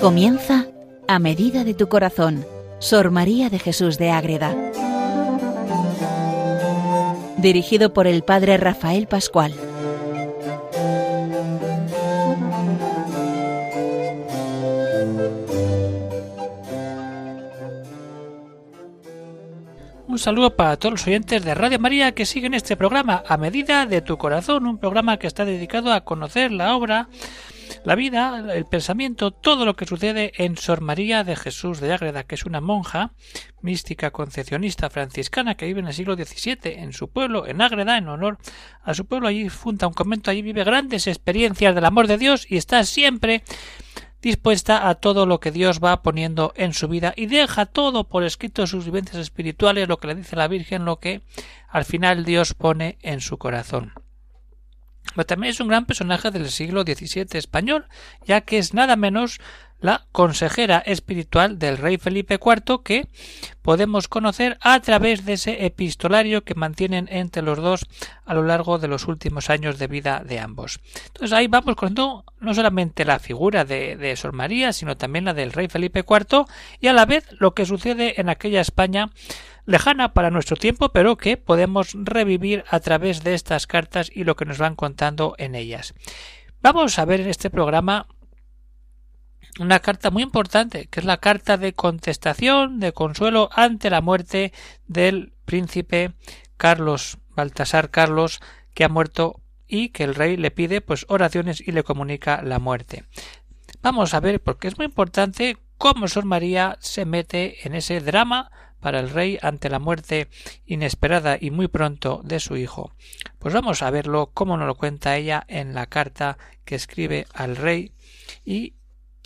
Comienza a medida de tu corazón, Sor María de Jesús de Ágreda. Dirigido por el Padre Rafael Pascual. Un saludo para todos los oyentes de Radio María que siguen este programa a medida de tu corazón, un programa que está dedicado a conocer la obra, la vida, el pensamiento, todo lo que sucede en Sor María de Jesús de Ágreda, que es una monja mística concepcionista franciscana que vive en el siglo XVII en su pueblo, en Ágreda, en honor a su pueblo. Allí funda un convento, allí vive grandes experiencias del amor de Dios y está siempre dispuesta a todo lo que Dios va poniendo en su vida y deja todo por escrito sus vivencias espirituales, lo que le dice la Virgen, lo que al final Dios pone en su corazón. Pero también es un gran personaje del siglo XVII español, ya que es nada menos la consejera espiritual del rey Felipe IV que podemos conocer a través de ese epistolario que mantienen entre los dos a lo largo de los últimos años de vida de ambos. Entonces ahí vamos conociendo no solamente la figura de, de Sor María, sino también la del rey Felipe IV y a la vez lo que sucede en aquella España lejana para nuestro tiempo, pero que podemos revivir a través de estas cartas y lo que nos van contando en ellas. Vamos a ver en este programa una carta muy importante, que es la carta de contestación, de consuelo ante la muerte del príncipe Carlos Baltasar Carlos, que ha muerto y que el rey le pide pues oraciones y le comunica la muerte. Vamos a ver, porque es muy importante cómo Sor María se mete en ese drama para el rey ante la muerte inesperada y muy pronto de su hijo. Pues vamos a verlo cómo nos lo cuenta ella en la carta que escribe al rey y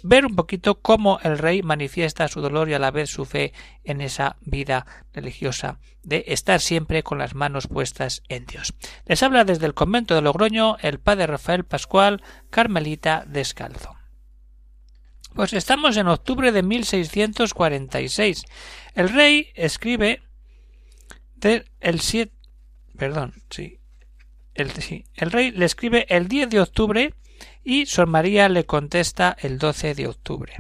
ver un poquito cómo el rey manifiesta su dolor y a la vez su fe en esa vida religiosa de estar siempre con las manos puestas en Dios. Les habla desde el convento de Logroño el padre Rafael Pascual, Carmelita Descalzo. Pues estamos en octubre de 1646. El rey escribe del el 7 perdón, sí. El, sí. El rey le escribe el 10 de octubre y Sor María le contesta el 12 de octubre.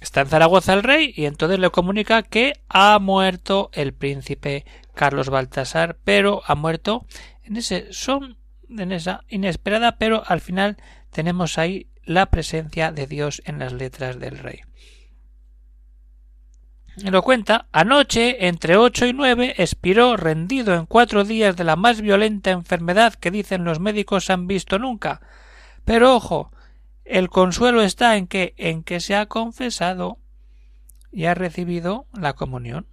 Está en Zaragoza el rey y entonces le comunica que ha muerto el príncipe Carlos Baltasar, pero ha muerto en ese son en esa inesperada, pero al final tenemos ahí la presencia de Dios en las letras del rey. Y lo cuenta, anoche, entre ocho y nueve, expiró rendido en cuatro días de la más violenta enfermedad que dicen los médicos han visto nunca, pero ojo, el consuelo está en que en que se ha confesado y ha recibido la comunión.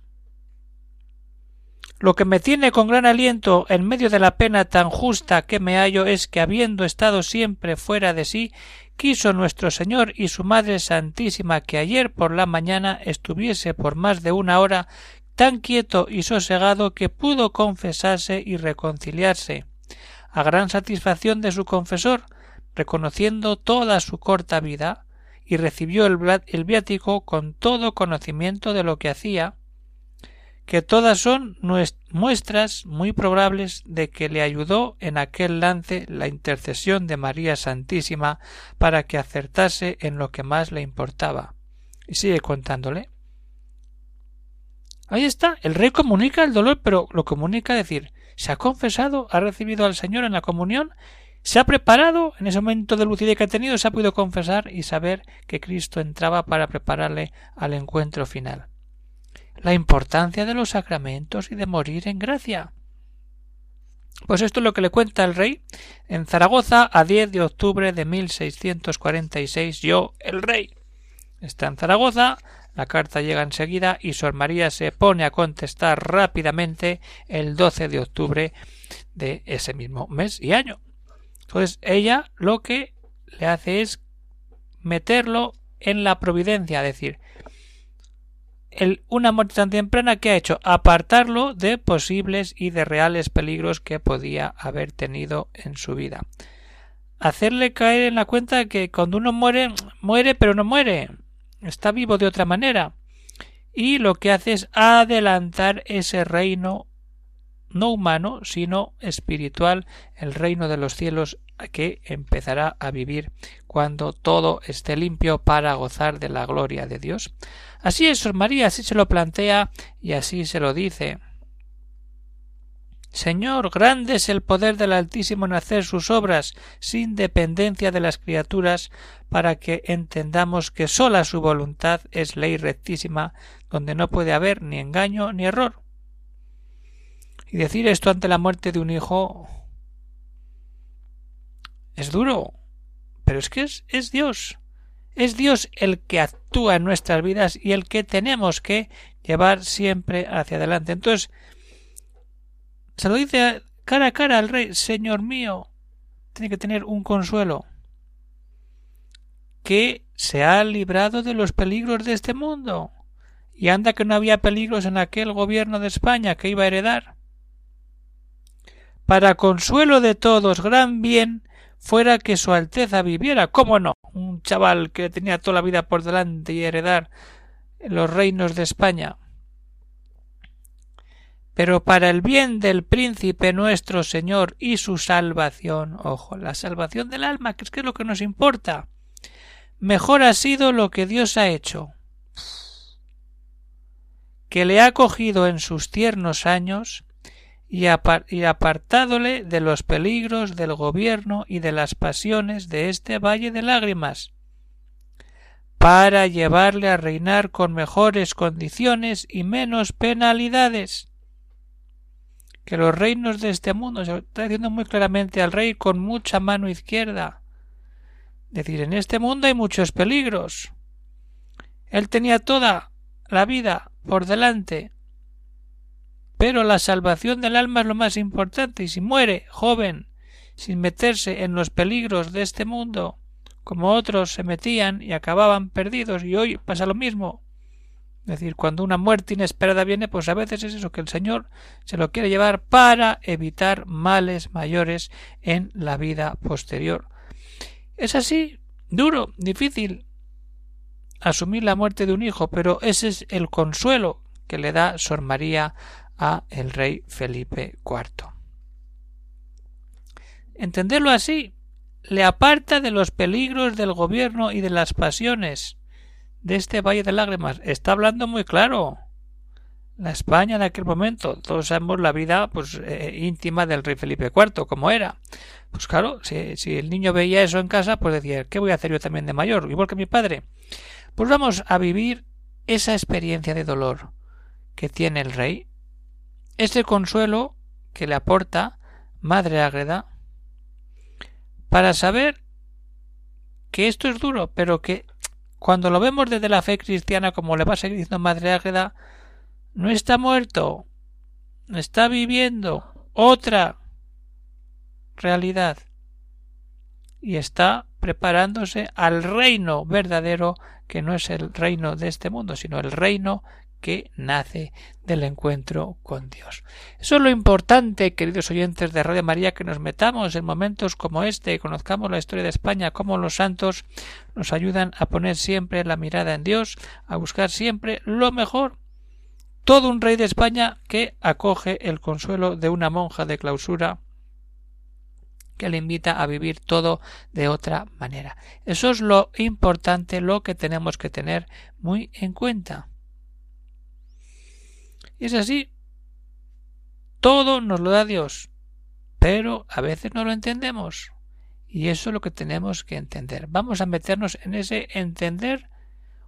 Lo que me tiene con gran aliento en medio de la pena tan justa que me hallo es que habiendo estado siempre fuera de sí, quiso nuestro Señor y su Madre Santísima que ayer por la mañana estuviese por más de una hora tan quieto y sosegado que pudo confesarse y reconciliarse, a gran satisfacción de su confesor, reconociendo toda su corta vida, y recibió el, viático con todo conocimiento de lo que hacía, que todas son muestras muy probables de que le ayudó en aquel lance la intercesión de María Santísima para que acertase en lo que más le importaba. Y sigue contándole. Ahí está, el rey comunica el dolor, pero lo comunica decir, se ha confesado, ha recibido al Señor en la comunión se ha preparado en ese momento de lucidez que ha tenido, se ha podido confesar y saber que Cristo entraba para prepararle al encuentro final. La importancia de los sacramentos y de morir en gracia. Pues esto es lo que le cuenta el rey en Zaragoza a 10 de octubre de 1646. Yo, el rey. Está en Zaragoza, la carta llega enseguida y Sor María se pone a contestar rápidamente el 12 de octubre de ese mismo mes y año. Entonces ella lo que le hace es meterlo en la providencia, es decir, una muerte tan temprana que ha hecho apartarlo de posibles y de reales peligros que podía haber tenido en su vida. Hacerle caer en la cuenta que cuando uno muere, muere pero no muere, está vivo de otra manera. Y lo que hace es adelantar ese reino no humano, sino espiritual, el reino de los cielos que empezará a vivir cuando todo esté limpio para gozar de la gloria de Dios. Así es, María, así se lo plantea y así se lo dice. Señor, grande es el poder del Altísimo en hacer sus obras sin dependencia de las criaturas, para que entendamos que sola su voluntad es ley rectísima, donde no puede haber ni engaño ni error. Y decir esto ante la muerte de un hijo es duro, pero es que es, Dios. Es Dios el que actúa en nuestras vidas y el que tenemos que llevar siempre hacia adelante. Entonces, se lo dice cara a cara al rey, Señor mío, tiene que tener un consuelo, que se ha librado de los peligros de este mundo. Y anda que no había peligros en aquel gobierno de España que iba a heredar. Para consuelo de todos, gran bien fuera que su Alteza viviera. ¿Cómo no? Un chaval que tenía toda la vida por delante y heredar los reinos de España. Pero para el bien del príncipe nuestro Señor y su salvación, ojo, la salvación del alma, que es que es lo que nos importa, mejor ha sido lo que Dios ha hecho, que le ha cogido en sus tiernos años y, apartádole de los peligros del gobierno y de las pasiones de este valle de lágrimas, para llevarle a reinar con mejores condiciones y menos penalidades que los reinos de este mundo se está diciendo muy claramente al rey con mucha mano izquierda. Es decir, en este mundo hay muchos peligros. Él tenía toda la vida por delante. Pero la salvación del alma es lo más importante, y si muere joven, sin meterse en los peligros de este mundo, como otros se metían y acababan perdidos, y hoy pasa lo mismo, es decir, cuando una muerte inesperada viene, pues a veces es eso que el Señor se lo quiere llevar para evitar males mayores en la vida posterior. Es así, duro, difícil asumir la muerte de un hijo, pero ese es el consuelo que le da Sor María a el rey Felipe IV. Entenderlo así le aparta de los peligros del gobierno y de las pasiones de este valle de lágrimas está hablando muy claro. La España de aquel momento, todos sabemos la vida pues eh, íntima del rey Felipe IV, como era. Pues claro, si, si, el niño veía eso en casa, pues decía, ¿qué voy a hacer yo también de mayor? Igual que mi padre. Pues vamos a vivir esa experiencia de dolor que tiene el rey, ese consuelo que le aporta Madre Ágreda, para saber que esto es duro, pero que cuando lo vemos desde la fe cristiana, como le va a seguir diciendo Madre Ágreda, no está muerto, está viviendo otra realidad y está preparándose al reino verdadero que no es el reino de este mundo, sino el reino que nace del encuentro con Dios. Eso es lo importante, queridos oyentes de Radio María, que nos metamos en momentos como este, conozcamos la historia de España, cómo los santos nos ayudan a poner siempre la mirada en Dios, a buscar siempre lo mejor. Todo un rey de España que acoge el consuelo de una monja de clausura que le invita a vivir todo de otra manera. Eso es lo importante, lo que tenemos que tener muy en cuenta. Y es así. Todo nos lo da Dios, pero a veces no lo entendemos. Y eso es lo que tenemos que entender. Vamos a meternos en ese entender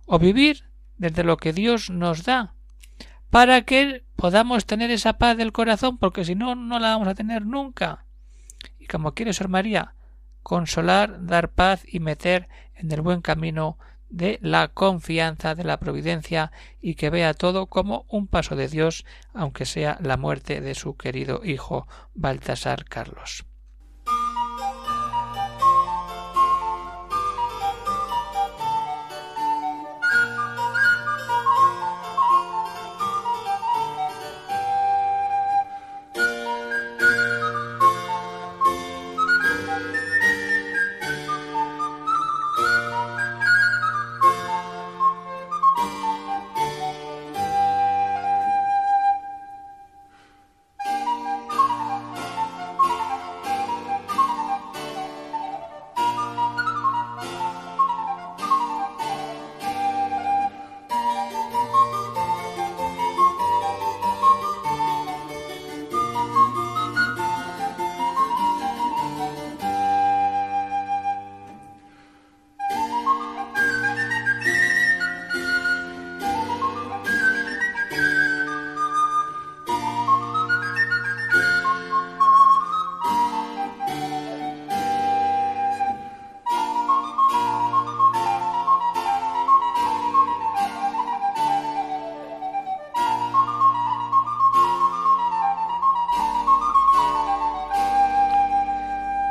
o vivir desde lo que Dios nos da, para que podamos tener esa paz del corazón, porque si no, no la vamos a tener nunca. Y como quiere Sor María, consolar, dar paz y meter en el buen camino de la confianza de la providencia y que vea todo como un paso de Dios, aunque sea la muerte de su querido hijo Baltasar Carlos.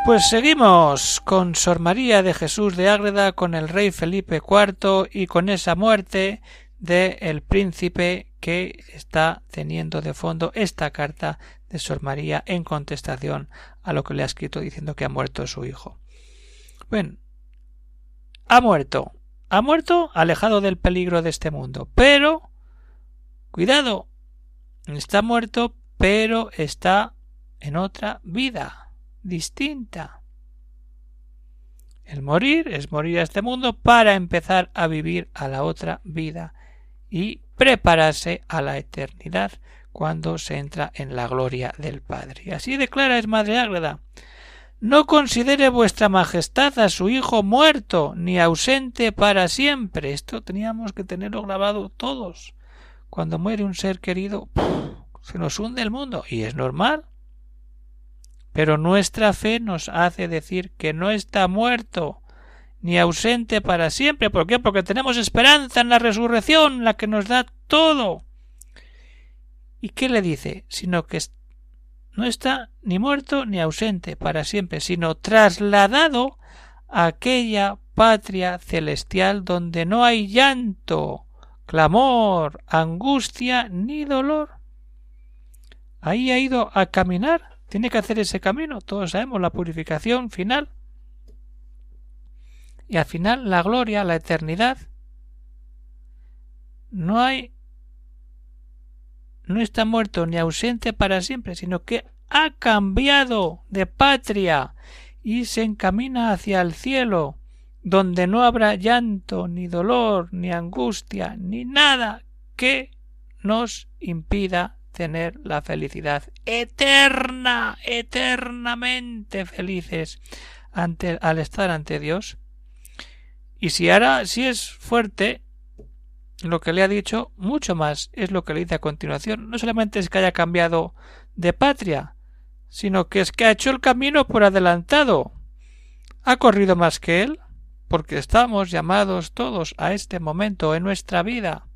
Pues seguimos con Sor María de Jesús de Ágreda, con el rey Felipe IV y con esa muerte del el príncipe que está teniendo de fondo esta carta de Sor María en contestación a lo que le ha escrito diciendo que ha muerto su hijo. Bueno, ha muerto, ha muerto alejado del peligro de este mundo, pero cuidado, está muerto, pero está en otra vida distinta. El morir es morir a este mundo para empezar a vivir a la otra vida y prepararse a la eternidad cuando se entra en la gloria del Padre. Y así declara es Madre Ágreda. No considere vuestra majestad a su hijo muerto ni ausente para siempre. Esto teníamos que tenerlo grabado todos. Cuando muere un ser querido, se nos hunde el mundo y es normal. Pero nuestra fe nos hace decir que no está muerto ni ausente para siempre. ¿Por qué? Porque tenemos esperanza en la resurrección, la que nos da todo. ¿Y qué le dice? Sino que no está ni muerto ni ausente para siempre, sino trasladado a aquella patria celestial donde no hay llanto, clamor, angustia ni dolor. Ahí ha ido a caminar, tiene que hacer ese camino, todos sabemos la purificación final. Y al final la gloria, la eternidad, no hay no está muerto ni ausente para siempre, sino que ha cambiado de patria y se encamina hacia el cielo, donde no habrá llanto, ni dolor, ni angustia, ni nada que nos impida tener la felicidad eterna, eternamente felices ante, al estar ante Dios. Y si ahora si es fuerte lo que le ha dicho, mucho más es lo que le dice a continuación. No solamente es que haya cambiado de patria, sino que es que ha hecho el camino por adelantado. Ha corrido más que él, porque estamos llamados todos a este momento en nuestra vida.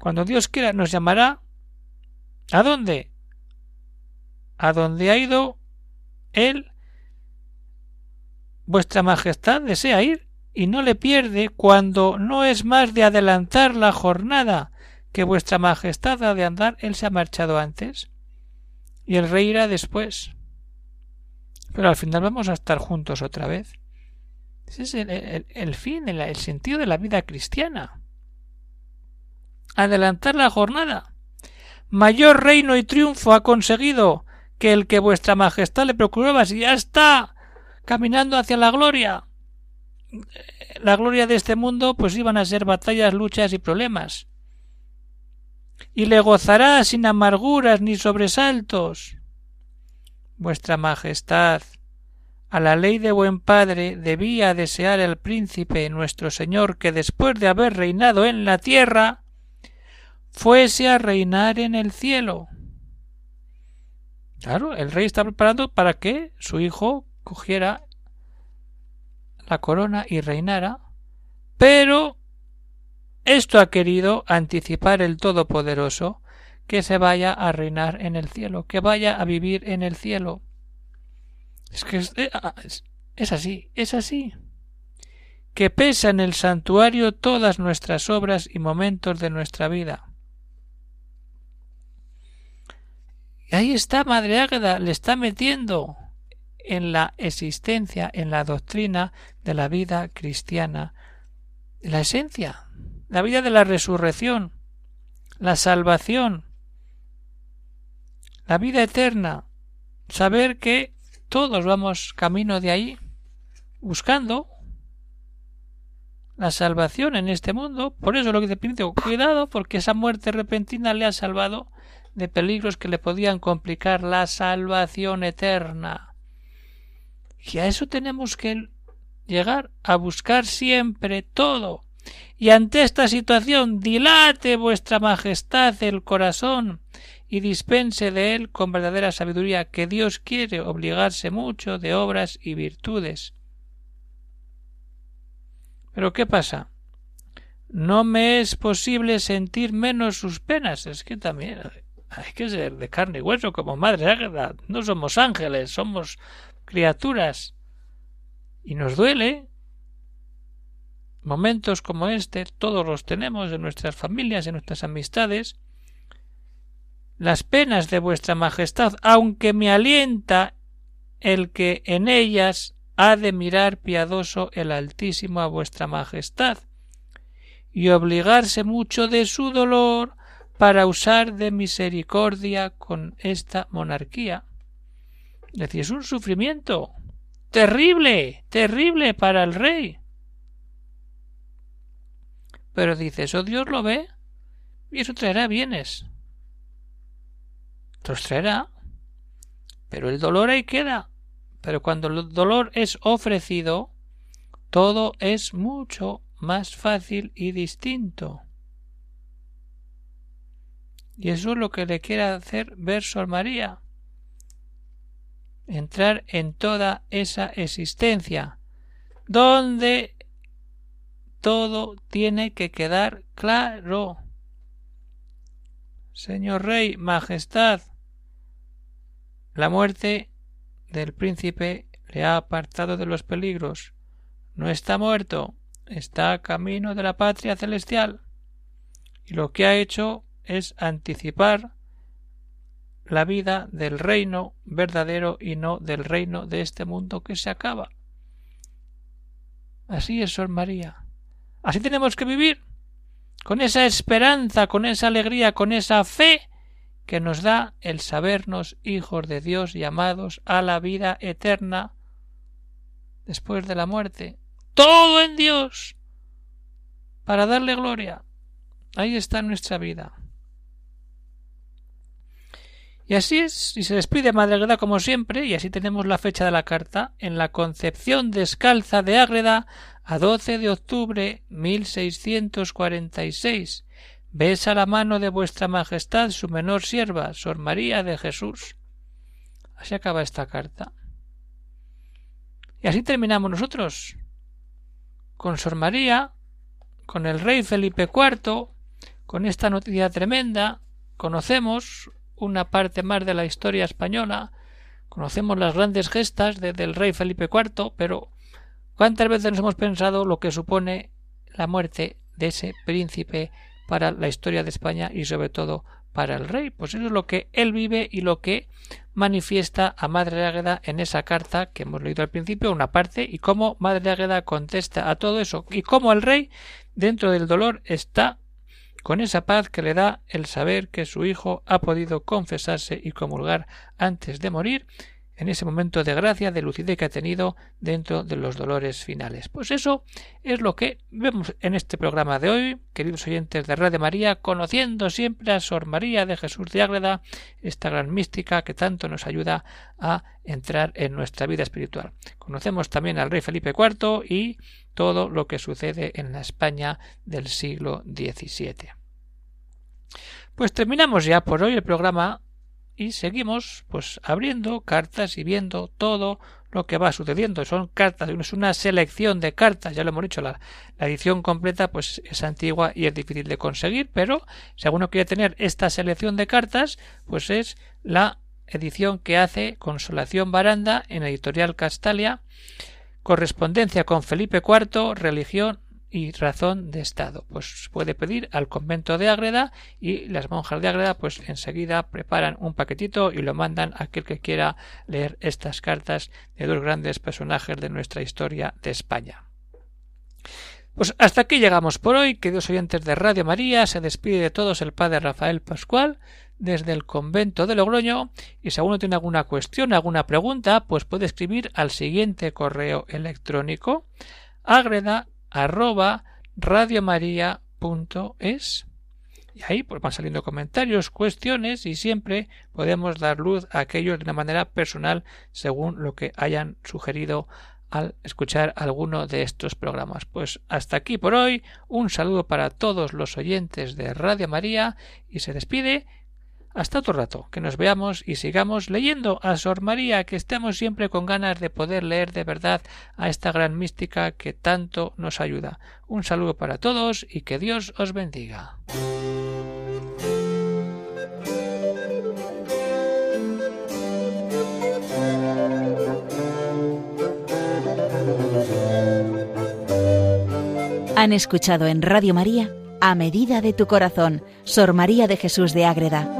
Cuando Dios quiera nos llamará. ¿A dónde? A donde ha ido Él Vuestra Majestad desea ir y no le pierde cuando no es más de adelantar la jornada que vuestra Majestad ha de andar, él se ha marchado antes y el rey irá después. Pero al final vamos a estar juntos otra vez. Ese es el, fin, el, el sentido de la vida cristiana. Adelantar la jornada. Mayor reino y triunfo ha conseguido que el que vuestra Majestad le procuraba si ya está caminando hacia la gloria. La gloria de este mundo pues iban a ser batallas, luchas y problemas. Y le gozará sin amarguras ni sobresaltos. Vuestra Majestad, a la ley de buen padre debía desear el príncipe nuestro Señor que después de haber reinado en la tierra fuese a reinar en el cielo. Claro, el rey está preparando para que su hijo cogiera la corona y reinara, pero esto ha querido anticipar el Todopoderoso que se vaya a reinar en el cielo, que vaya a vivir en el cielo. Es que es, eh, ah, es así, es así. Que pesa en el santuario todas nuestras obras y momentos de nuestra vida. Y ahí está Madre Águeda, le está metiendo en la existencia, en la doctrina de la vida cristiana, la esencia, la vida de la resurrección, la salvación, la vida eterna, saber que todos vamos camino de ahí, buscando la salvación en este mundo. Por eso lo que te pido, cuidado, porque esa muerte repentina le ha salvado de peligros que le podían complicar la salvación eterna. Y a eso tenemos que llegar a buscar siempre todo. Y ante esta situación dilate vuestra majestad el corazón y dispense de él con verdadera sabiduría que Dios quiere obligarse mucho de obras y virtudes. Pero ¿qué pasa? No me es posible sentir menos sus penas. Es que también hay que ser de carne y hueso como madre águeda. No somos ángeles, somos criaturas. Y nos duele. Momentos como este, todos los tenemos en nuestras familias, en nuestras amistades. Las penas de vuestra majestad, aunque me alienta el que en ellas ha de mirar piadoso el Altísimo a vuestra majestad, y obligarse mucho de su dolor para usar de misericordia con esta monarquía. Es decir, es un sufrimiento terrible, terrible para el rey. Pero dice, eso Dios lo ve y eso traerá bienes. Los traerá. Pero el dolor ahí queda. Pero cuando el dolor es ofrecido, todo es mucho más fácil y distinto. Y eso es lo que le quiere hacer ver Sor María. Entrar en toda esa existencia, donde todo tiene que quedar claro. Señor Rey, Majestad, la muerte del príncipe le ha apartado de los peligros. No está muerto, está camino de la patria celestial. Y lo que ha hecho es anticipar la vida del reino verdadero y no del reino de este mundo que se acaba. Así es, Sor María. Así tenemos que vivir, con esa esperanza, con esa alegría, con esa fe que nos da el sabernos hijos de Dios llamados a la vida eterna después de la muerte. Todo en Dios para darle gloria. Ahí está nuestra vida. Y así es, y se despide Madre Ágreda como siempre, y así tenemos la fecha de la carta, en la Concepción Descalza de Ágreda, a 12 de octubre 1646, Besa la mano de vuestra Majestad su menor sierva, Sor María de Jesús. Así acaba esta carta. Y así terminamos nosotros. Con Sor María, con el rey Felipe IV, con esta noticia tremenda, conocemos una parte más de la historia española, conocemos las grandes gestas del rey Felipe IV, pero ¿cuántas veces nos hemos pensado lo que supone la muerte de ese príncipe para la historia de España y sobre todo para el rey. Pues eso es lo que él vive y lo que manifiesta a Madre Águeda en esa carta que hemos leído al principio, una parte, y cómo Madre Águeda contesta a todo eso, y cómo el rey, dentro del dolor, está con esa paz que le da el saber que su hijo ha podido confesarse y comulgar antes de morir, en ese momento de gracia, de lucidez que ha tenido dentro de los dolores finales. Pues eso es lo que vemos en este programa de hoy, queridos oyentes de Radio María, conociendo siempre a Sor María de Jesús de Ágreda, esta gran mística que tanto nos ayuda a entrar en nuestra vida espiritual. Conocemos también al rey Felipe IV y todo lo que sucede en la España del siglo XVII. Pues terminamos ya por hoy el programa y seguimos pues abriendo cartas y viendo todo lo que va sucediendo. Son cartas, es una selección de cartas, ya lo hemos dicho, la, edición completa pues es antigua y es difícil de conseguir, pero si alguno quiere tener esta selección de cartas, pues es la edición que hace Consolación Baranda en editorial Castalia, correspondencia con Felipe IV, religión y razón de Estado. Pues puede pedir al convento de Ágreda y las monjas de Ágreda pues enseguida preparan un paquetito y lo mandan a aquel que quiera leer estas cartas de dos grandes personajes de nuestra historia de España. Pues hasta aquí llegamos por hoy, queridos oyentes de Radio María, se despide de todos el padre Rafael Pascual desde el convento de Logroño y si alguno tiene alguna cuestión, alguna pregunta, pues puede escribir al siguiente correo electrónico agreda y ahí pues van saliendo comentarios, cuestiones y siempre podemos dar luz a aquellos de una manera personal según lo que hayan sugerido al escuchar alguno de estos programas. Pues hasta aquí por hoy, un saludo para todos los oyentes de Radio María y se despide hasta otro rato, que nos veamos y sigamos leyendo a Sor María, que estemos siempre con ganas de poder leer de verdad a esta gran mística que tanto nos ayuda. Un saludo para todos y que Dios os bendiga. Han escuchado en Radio María, a medida de tu corazón, Sor María de Jesús de Ágreda